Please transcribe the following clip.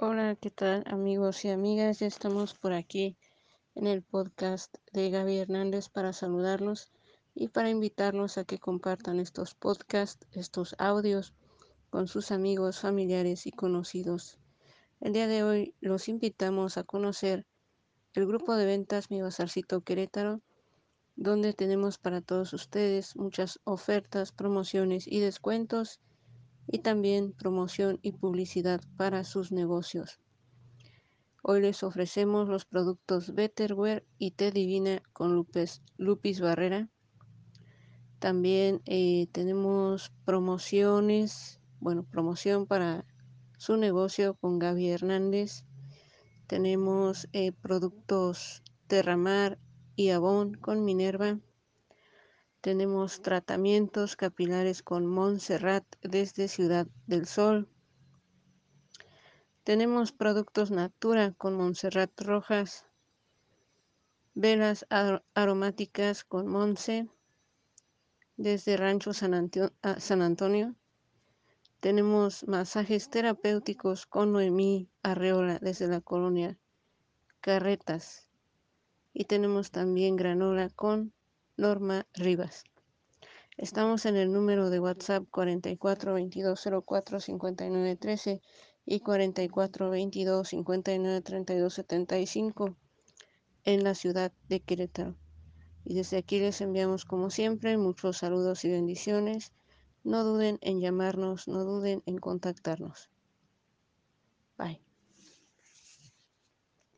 Hola, ¿qué tal amigos y amigas? Ya estamos por aquí en el podcast de Gaby Hernández para saludarlos y para invitarlos a que compartan estos podcasts, estos audios con sus amigos, familiares y conocidos. El día de hoy los invitamos a conocer el grupo de ventas Mi Bazarcito Querétaro, donde tenemos para todos ustedes muchas ofertas, promociones y descuentos y también promoción y publicidad para sus negocios. Hoy les ofrecemos los productos Betterware y Té Divina con Lupis, Lupis Barrera. También eh, tenemos promociones, bueno, promoción para su negocio con Gaby Hernández. Tenemos eh, productos Terramar y Avon con Minerva. Tenemos tratamientos capilares con Montserrat desde Ciudad del Sol. Tenemos productos Natura con Montserrat Rojas. Velas aromáticas con Monse desde Rancho San, ah, San Antonio. Tenemos masajes terapéuticos con Noemí Arreola desde la colonia Carretas. Y tenemos también granola con Norma Rivas. Estamos en el número de WhatsApp 44 22 04 59 13 y 44 22 59 32 75 en la ciudad de Querétaro. Y desde aquí les enviamos como siempre muchos saludos y bendiciones. No duden en llamarnos, no duden en contactarnos. Bye.